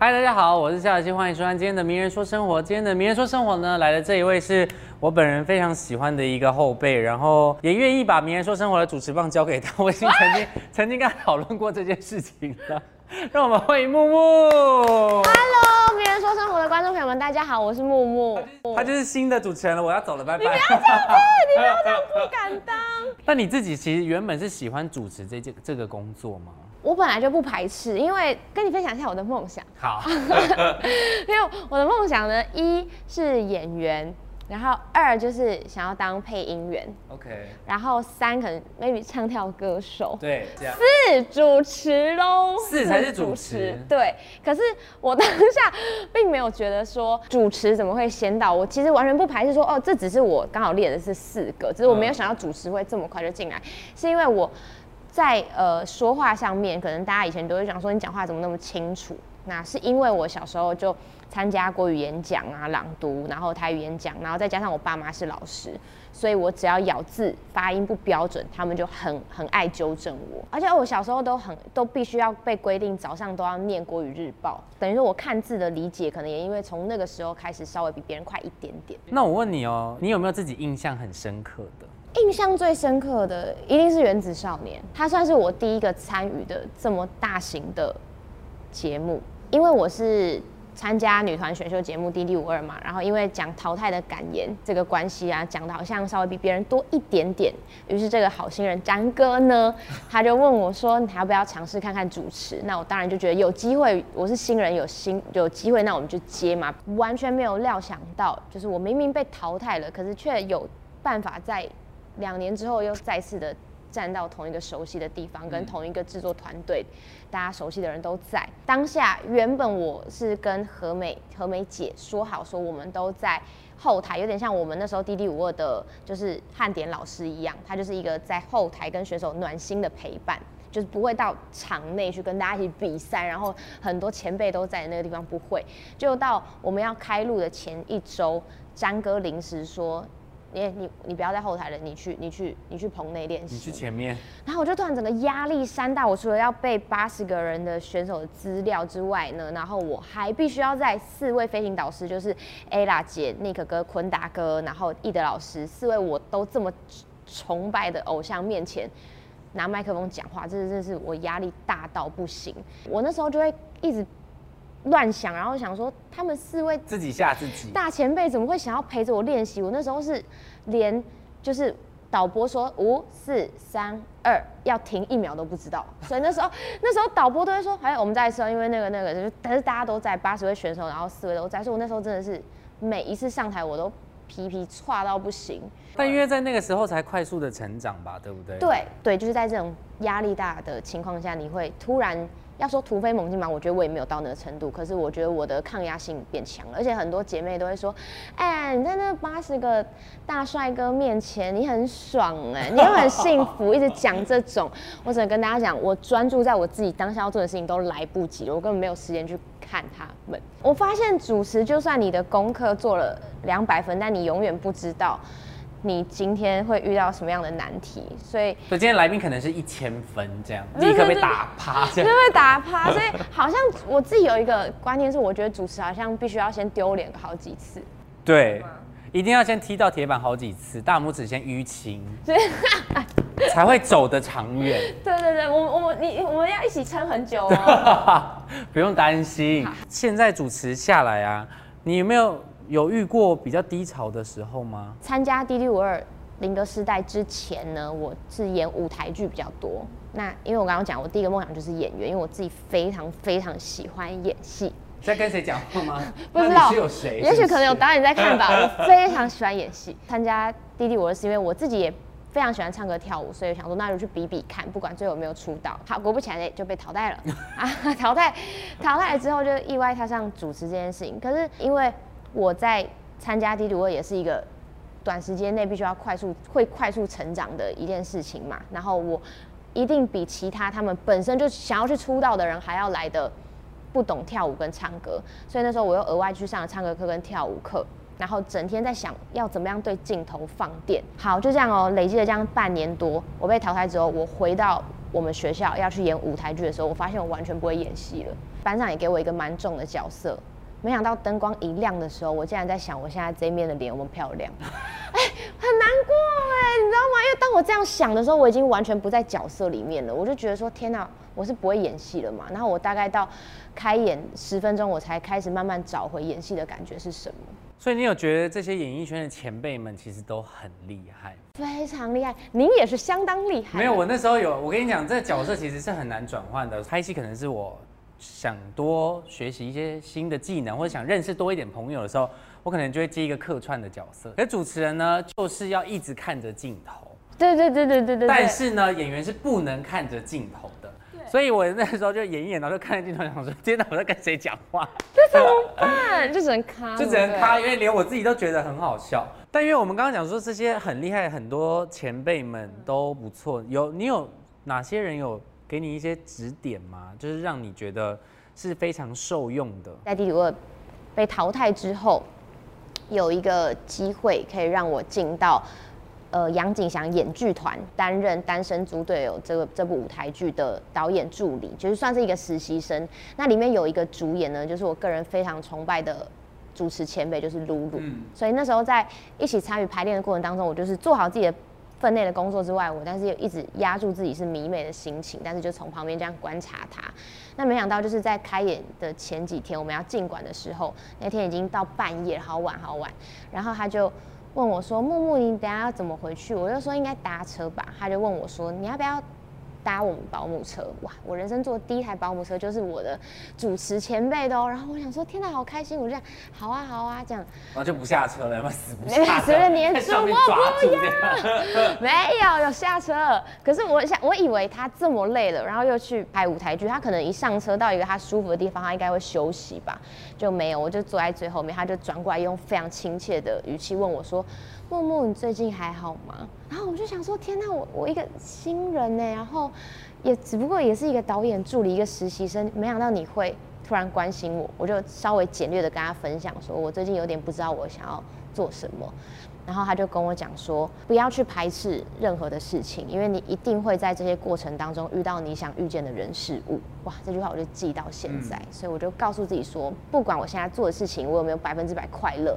嗨，大家好，我是夏小七，欢迎收看今天的《名人说生活》。今天的《名人说生活》呢，来的这一位是我本人非常喜欢的一个后辈，然后也愿意把《名人说生活》的主持棒交给他。我已经 曾经曾经跟他讨论过这件事情了。让我们欢迎木木。Hello，名人说生活的观众朋友们，大家好，我是木木。他就是新的主持人了，我要走了，拜拜。你不要这样，不敢当。那你自己其实原本是喜欢主持这件这个工作吗？我本来就不排斥，因为跟你分享一下我的梦想。好，因为我的梦想呢，一是演员，然后二就是想要当配音员，OK，然后三可能 maybe 唱跳歌手。对，这样。四主持喽，四才是主持对，可是我当下并没有觉得说主持怎么会先到，我其实完全不排斥说哦，这只是我刚好列的是四个，只是我没有想到主持会这么快就进来，是因为我在呃说话上面，可能大家以前都会讲说你讲话怎么那么清楚，那是因为我小时候就参加国语演讲啊、朗读，然后台语演讲，然后再加上我爸妈是老师，所以我只要咬字发音不标准，他们就很很爱纠正我。而且我小时候都很都必须要被规定早上都要念国语日报，等于说我看字的理解可能也因为从那个时候开始稍微比别人快一点点。那我问你哦，你有没有自己印象很深刻的？印象最深刻的一定是《原子少年》，它算是我第一个参与的这么大型的节目，因为我是参加女团选秀节目《D D 五二》嘛，然后因为讲淘汰的感言这个关系啊，讲的好像稍微比别人多一点点，于是这个好心人詹哥呢，他就问我说：“你还要不要尝试看看主持？”那我当然就觉得有机会，我是新人，有新有机会，那我们就接嘛。完全没有料想到，就是我明明被淘汰了，可是却有办法在两年之后又再次的站到同一个熟悉的地方，跟同一个制作团队，大家熟悉的人都在。当下原本我是跟何美何美姐说好，说我们都在后台，有点像我们那时候 D D 五二的，就是汉典老师一样，他就是一个在后台跟选手暖心的陪伴。就是不会到场内去跟大家一起比赛，然后很多前辈都在那个地方，不会。就到我们要开录的前一周，詹哥临时说：“你你你不要在后台了，你去你去你去棚内练习。”你去前面，然后我就突然整个压力山大，我除了要背八十个人的选手的资料之外呢，然后我还必须要在四位飞行导师，就是 ella 姐、Nick 哥、坤达哥，然后易德老师，四位我都这么崇拜的偶像面前拿麦克风讲话，这真的是我压力大到不行。我那时候就会一直乱想，然后想说他们四位自己吓自己。大前辈怎么会想要陪着我练习？我那时候是连就是导播说五四三二要停一秒都不知道，所以那时候 那时候导播都会说，哎，我们再一次哦，因为那个那个，就是但是大家都在八十位选手，然后四位都在，所以我那时候真的是每一次上台我都皮皮歘到不行。但因为在那个时候才快速的成长吧，对不对？。对对，就是在这种压力大的情况下，你会突然要说突飞猛进嘛？我觉得我也没有到那个程度，可是我觉得我的抗压性变强了，而且很多姐妹都会说，哎，你在那八十个大帅哥面前，你很爽哎、你又很幸福，一直讲这种，我只能跟大家讲，我专注在我自己当下要做的事情都来不及了，我根本没有时间去看他们。我发现主持，就算你的功课做了两百分，但你永远不知道。你今天会遇到什么样的难题，所以所以今天来宾可能是一千分这样，立刻被打趴这就样。会打趴，所以好像我自己有一个观念是，我觉得主持好像必须要先丢脸好几次，对，一定要先踢到铁板好几次，大拇指先淤青，所 以才会走得长远。对对对，我我你我们要一起撑很久哦。不用担心。现在主持下来啊，你有没有有遇过比较低潮的时候吗？参加《D D 五二林格时代》之前呢，我是演舞台剧比较多。那因为我刚刚讲，我第一个梦想就是演员，因为我自己非常非常喜欢演戏。在跟谁讲话吗？不知道是有谁？也许可能有导演在看吧。我非常喜欢演戏，参加弟弟我是因为我自己也非常喜欢唱歌跳舞，所以想说那就去比比看，不管最后有没有出道。好，果不其然哎就被淘汰了啊！淘汰，淘汰了之后就意外踏上主持这件事情。可是因为我在参加弟弟我也是一个短时间内必须要快速会快速成长的一件事情嘛，然后我一定比其他他们本身就想要去出道的人还要来的不懂跳舞跟唱歌，所以那时候我又额外去上了唱歌课跟跳舞课，然后整天在想要怎么样对镜头放电。好，就这样哦，累积了这样半年多，我被淘汰之后，我回到我们学校要去演舞台剧的时候，我发现我完全不会演戏了。班上也给我一个蛮重的角色。没想到灯光一亮的时候，我竟然在想，我现在这面的脸有没有漂亮？哎，很难过哎，你知道吗？因为当我这样想的时候，我已经完全不在角色里面了。我就觉得说，天哪，我是不会演戏了嘛。然后我大概到开演十分钟，我才开始慢慢找回演戏的感觉是什么。所以你有觉得这些演艺圈的前辈们其实都很厉害，非常厉害。您也是相当厉害。没有，我那时候有，我跟你讲，这个角色其实是很难转换的。拍戏可能是我。想多学习一些新的技能，或者想认识多一点朋友的时候，我可能就会接一个客串的角色。可主持人呢，就是要一直看着镜头。对对对对对对。但是呢，演员是不能看着镜头的。所以我那时候就演一演，然后就看着镜头，想说：天哪，我在跟谁讲话？这怎么办？就只能卡。就只能卡，因为连我自己都觉得很好笑。但因为我们刚刚讲说这些很厉害，很多前辈们都不错。有你有哪些人有？给你一些指点吗？就是让你觉得是非常受用的。在第五二被淘汰之后，有一个机会可以让我进到呃杨景祥演剧团担任《单身猪队友》这个这部舞台剧的导演助理，就是算是一个实习生。那里面有一个主演呢，就是我个人非常崇拜的主持前辈，就是露露。所以那时候在一起参与排练的过程当中，我就是做好自己的。分内的工作之外，我但是又一直压住自己是迷妹的心情，但是就从旁边这样观察他。那没想到就是在开演的前几天，我们要进馆的时候，那天已经到半夜，好晚好晚。然后他就问我说：“木木，你等下要怎么回去？”我就说：“应该搭车吧。”他就问我说：“你要不要？”搭我们保姆车哇！我人生坐第一台保姆车就是我的主持前辈的哦。然后我想说，天哪，好开心！我就这样，好啊，好啊，这样。然后就不下车了，要死不下。随着年住，我不要。没有，有下车。可是我想，我以为他这么累了，然后又去拍舞台剧，他可能一上车到一个他舒服的地方，他应该会休息吧？就没有，我就坐在最后面，他就转过来用非常亲切的语气问我说。木木，你最近还好吗？然后我就想说，天呐，我我一个新人呢，然后也只不过也是一个导演助理，一个实习生，没想到你会突然关心我，我就稍微简略的跟他分享，说我最近有点不知道我想要做什么。然后他就跟我讲说，不要去排斥任何的事情，因为你一定会在这些过程当中遇到你想遇见的人事物。哇，这句话我就记到现在，所以我就告诉自己说，不管我现在做的事情我有没有百分之百快乐，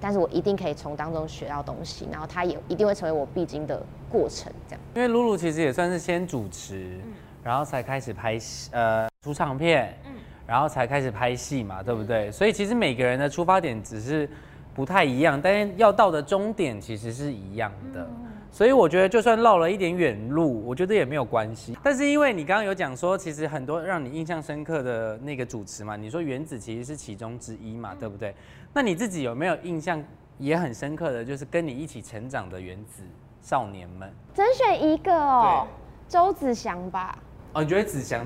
但是我一定可以从当中学到东西，然后它也一定会成为我必经的过程。这样，因为露露其实也算是先主持，然后才开始拍戏，呃，出唱片，嗯，然后才开始拍戏嘛，对不对？所以其实每个人的出发点只是。不太一样，但是要到的终点其实是一样的，所以我觉得就算绕了一点远路，我觉得也没有关系。但是因为你刚刚有讲说，其实很多让你印象深刻的那个主持嘛，你说原子其实是其中之一嘛，对不对？那你自己有没有印象也很深刻的就是跟你一起成长的原子少年们？只选一个哦，周子祥吧。哦，你觉得子祥？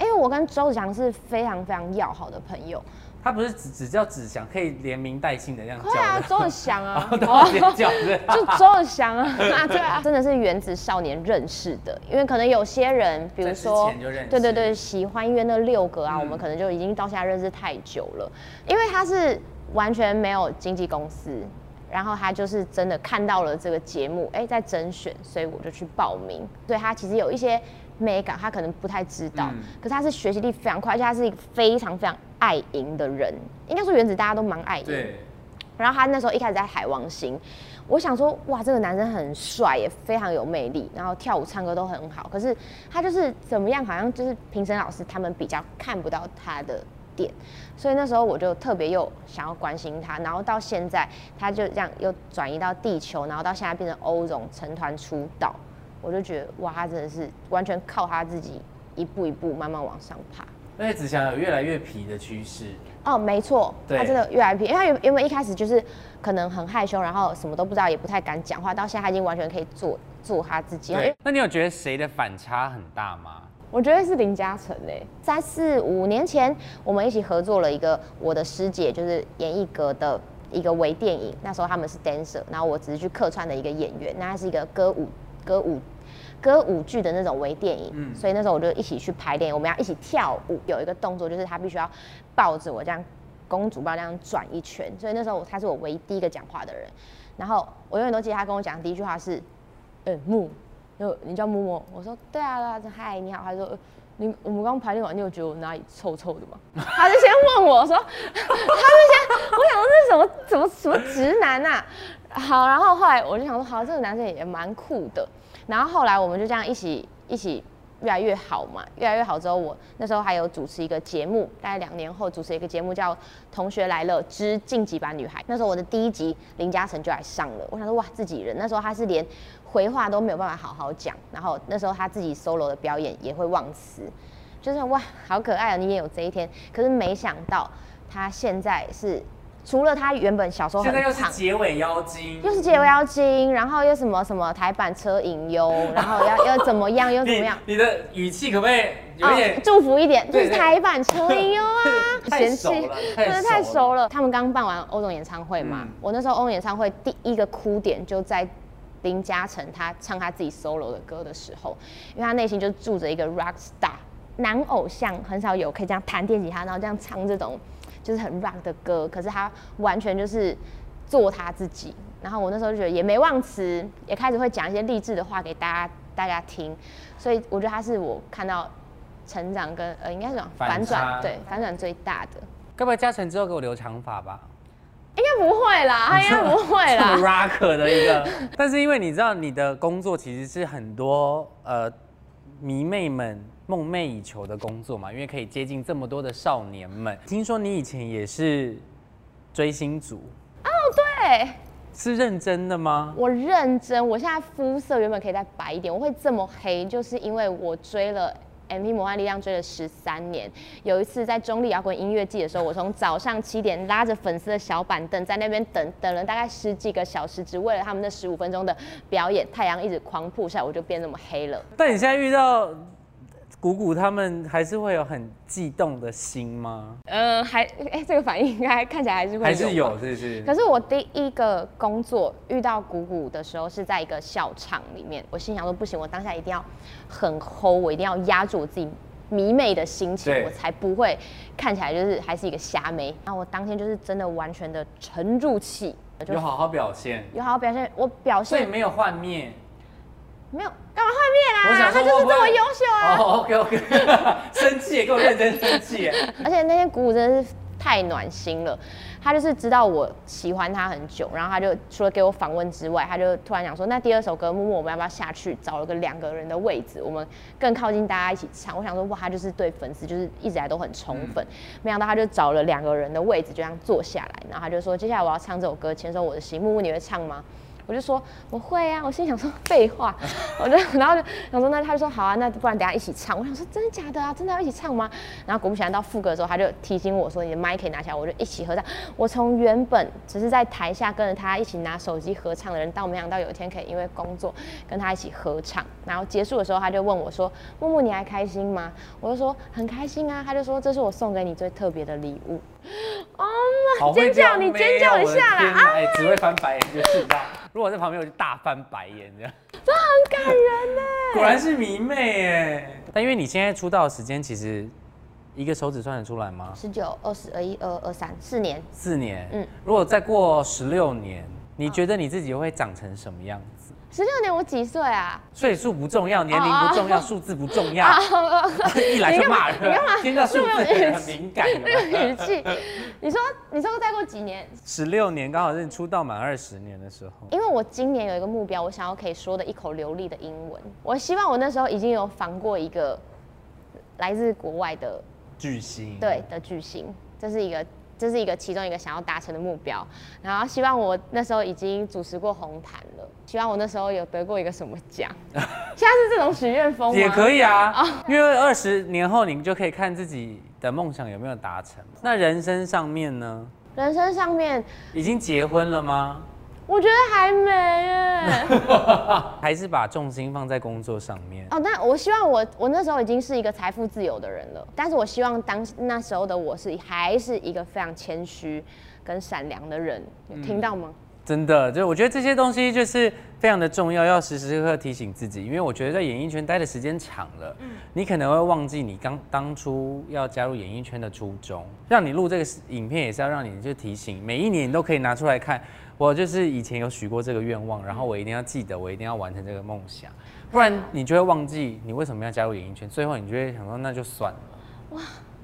因为我跟周子祥是非常非常要好的朋友。他不是只只叫子祥，可以连名带姓的这样叫。对啊，周子祥啊，叫 就周子祥 啊，对啊，真的是原子少年认识的，因为可能有些人，比如说，对对对，喜欢音乐那六个啊，我们可能就已经到现在认识太久了，因为他是完全没有经纪公司，然后他就是真的看到了这个节目，哎，在甄选，所以我就去报名，所以他其实有一些。美感，他可能不太知道，可是他是学习力非常快，而且他是一个非常非常爱赢的人。应该说原子大家都蛮爱赢。对。然后他那时候一开始在海王星，我想说，哇，这个男生很帅，也非常有魅力，然后跳舞唱歌都很好。可是他就是怎么样，好像就是评审老师他们比较看不到他的点，所以那时候我就特别又想要关心他。然后到现在，他就这样又转移到地球，然后到现在变成欧荣成团出道。我就觉得哇，他真的是完全靠他自己一步一步慢慢往上爬。而且子祥有越来越皮的趋势。哦，没错，他真的越来越皮，因为他原原本一开始就是可能很害羞，然后什么都不知道，也不太敢讲话，到现在他已经完全可以做做他自己。对，那你有觉得谁的反差很大吗？我觉得是林嘉诚诶，在四五年前我们一起合作了一个我的师姐，就是演艺阁的一个微电影，那时候他们是 dancer，然后我只是去客串的一个演员，那他是一个歌舞歌舞。歌舞剧的那种微电影，所以那时候我就一起去排练，我们要一起跳舞。有一个动作就是他必须要抱着我这样公主抱这样转一圈，所以那时候他是我唯一第一个讲话的人。然后我永远都记得他跟我讲的第一句话是：“嗯木，就你叫木木。”我说：“对啊，他说嗨，你好。”他说：“你我们刚排练完，你有觉得我哪里臭臭的吗？他就先问我说，他就先，我想说这是什么什么什么直男呐、好，然后后来我就想说，好，这个男生也蛮酷的。然后后来我们就这样一起一起越来越好嘛，越来越好之后，我那时候还有主持一个节目，大概两年后主持一个节目叫《同学来了之晋级版女孩》。那时候我的第一集林嘉诚就来上了，我想说哇，自己人。那时候他是连回话都没有办法好好讲，然后那时候他自己 solo 的表演也会忘词，就是哇，好可爱啊，你也有这一天。可是没想到他现在是除了他原本小时候很现在又是胖。结尾妖精，又是结尾妖精，然后又什么什么台版车银优，然后要要怎么样又怎么样，你你的语气可不可以有一点哦、祝福一点，就对。是台版车银优啊，太嫌熟弃了，真的太太熟了。熟了。他们刚办完欧总演唱会嘛，嗯。我那时候欧总演唱会第一个哭点就在林嘉诚他唱他自己 solo 的歌的时候，因为他内心就住着一个 rock star 男偶像，很少有可以这样弹电吉他，然后这样唱这种就是很 rock 的歌，可是他完全就是做他自己。然后我那时候就觉得也没忘词，也开始会讲一些励志的话给大家大家听，所以我觉得他是我看到成长跟呃应该是讲反转，对反转最大的。该不会嘉诚之后给我留长发吧？应该不会啦，他应该不会啦。rock 的一个，但是因为你知道你的工作其实是很多呃迷妹们梦寐以求的工作嘛，因为可以接近这么多的少年们。听说你以前也是追星族哦，对，是认真的吗？我认真，我现在肤色原本可以再白一点，我会这么黑，就是因为我追了。MP 魔幻力量追了十三年，有一次在中立摇滚音乐季的时候，我从早上七点拉着粉丝的小板凳在那边等等了大概十几个小时，只为了他们那十五分钟的表演，太阳一直狂曝下来，我就变那么黑了。但你现在遇到谷谷他们，还是会有很悸动的心吗？嗯，还哎、这个反应应该看起来还是会还是有，是不是？可是我第一个工作遇到谷谷的时候是在一个小场里面，我心想说不行，我当下一定要很齁，我一定要压住我自己迷妹的心情，我才不会看起来就是还是一个瞎妹。那我当天就是真的完全的沉住气，有好好表现，有好好表现，我表现所以没有幻灭。没有干嘛幻灭啦，我想说他就是这么优秀啊！哦，OK OK，生气耶，给我认真生气耶。而且那天鼓舞真的是太暖心了，他就是知道我喜欢他很久，然后他就除了给我访问之外，他就突然讲说，那第二首歌木木我们要不要下去找了个两个人的位置，我们更靠近大家一起唱。我想说哇，他就是对粉丝就是一直以来都很宠粉，没想到他就找了两个人的位置，就这样坐下来，然后他就说接下来我要唱这首歌《牵手我的心》，木木你会唱吗？我就说我会啊，我心想说废话，我就 然后就想说那他就说好啊，那不然等一下一起唱。我想说真的假的啊，真的要一起唱吗？然后果不其然到副歌的时候，他就提醒我说你的麦可以拿起来，我就一起合唱。我从原本只是在台下跟着他一起拿手机合唱的人，到没想到有一天可以因为工作跟他一起合唱。然后结束的时候，他就问我说木木你还开心吗？我就说很开心啊。他就说这是我送给你最特别的礼物。哦尖叫你尖叫一下啦哎，只会翻白眼就是。如果我在旁边，我就大翻白眼这样。这很感人呢。果然是迷妹哎。但因为你现在出道的时间，其实一个手指算得出来吗？十九、二十、二一、二二、三，四年。四年。嗯嗯。如果再过十六年，你觉得你自己会长成什么样子？十六年我几岁啊？岁数不重要，年龄不重要，数字不重要，啊，一来就骂人你干嘛，听到数字很敏感。那个语气，你说你说再过几年？十六年刚好是你出道满二十年的时候。因为我今年有一个目标，我想要可以说的一口流利的英文。我希望我那时候已经有访过一个来自国外的巨星。对的巨星，这是一个这是一个其中一个想要达成的目标。然后希望我那时候已经主持过红毯了，希望我那时候有得过一个什么奖。现在是这种许愿风吗？也可以啊，哦因为二十年后你就可以看自己的梦想有没有达成。那人生上面呢，人生上面，已经结婚了吗？我觉得还没耶。还是把重心放在工作上面？哦，那我希望我我那时候已经是一个财富自由的人了，但是我希望当那时候的我是还是一个非常谦虚跟善良的人，有听到吗？真的，就我觉得这些东西就是非常的重要，要时时刻刻提醒自己，因为我觉得在演艺圈待的时间长了，嗯你可能会忘记你刚当初要加入演艺圈的初衷。让你录这个影片也是要让你就提醒，每一年你都可以拿出来看。我就是以前有许过这个愿望，然后我一定要记得，我一定要完成这个梦想，不然你就会忘记你为什么要加入演艺圈，最后你就会想说那就算了。哇。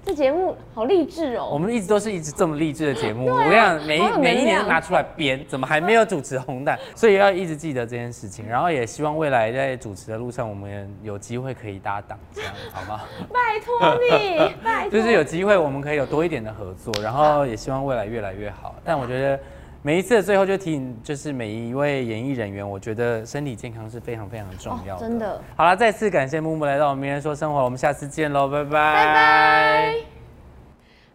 这节目好励志哦！我们一直都是一直这么励志的节目。我跟你讲，每一每一年拿出来编，怎么还没有主持红蛋？所以要一直记得这件事情，然后也希望未来在主持的路上，我们有机会可以搭档，这样好吗？拜托你，拜托。就是有机会我们可以有多一点的合作，然后也希望未来越来越好。但我觉得。每一次的最后就提醒，就是每一位演艺人员，我觉得身体健康是非常非常重要的。真的。好了，再次感谢木木来到我们名人说生活，我们下次见喽，拜拜。拜拜。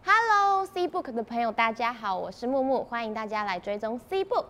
Hello C Book 的朋友，大家好，我是木木，欢迎大家来追踪 C Book。